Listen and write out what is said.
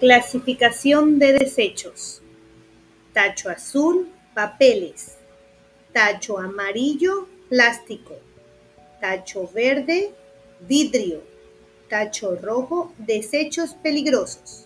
Clasificación de desechos. Tacho azul, papeles. Tacho amarillo, plástico. Tacho verde, vidrio. Tacho rojo, desechos peligrosos.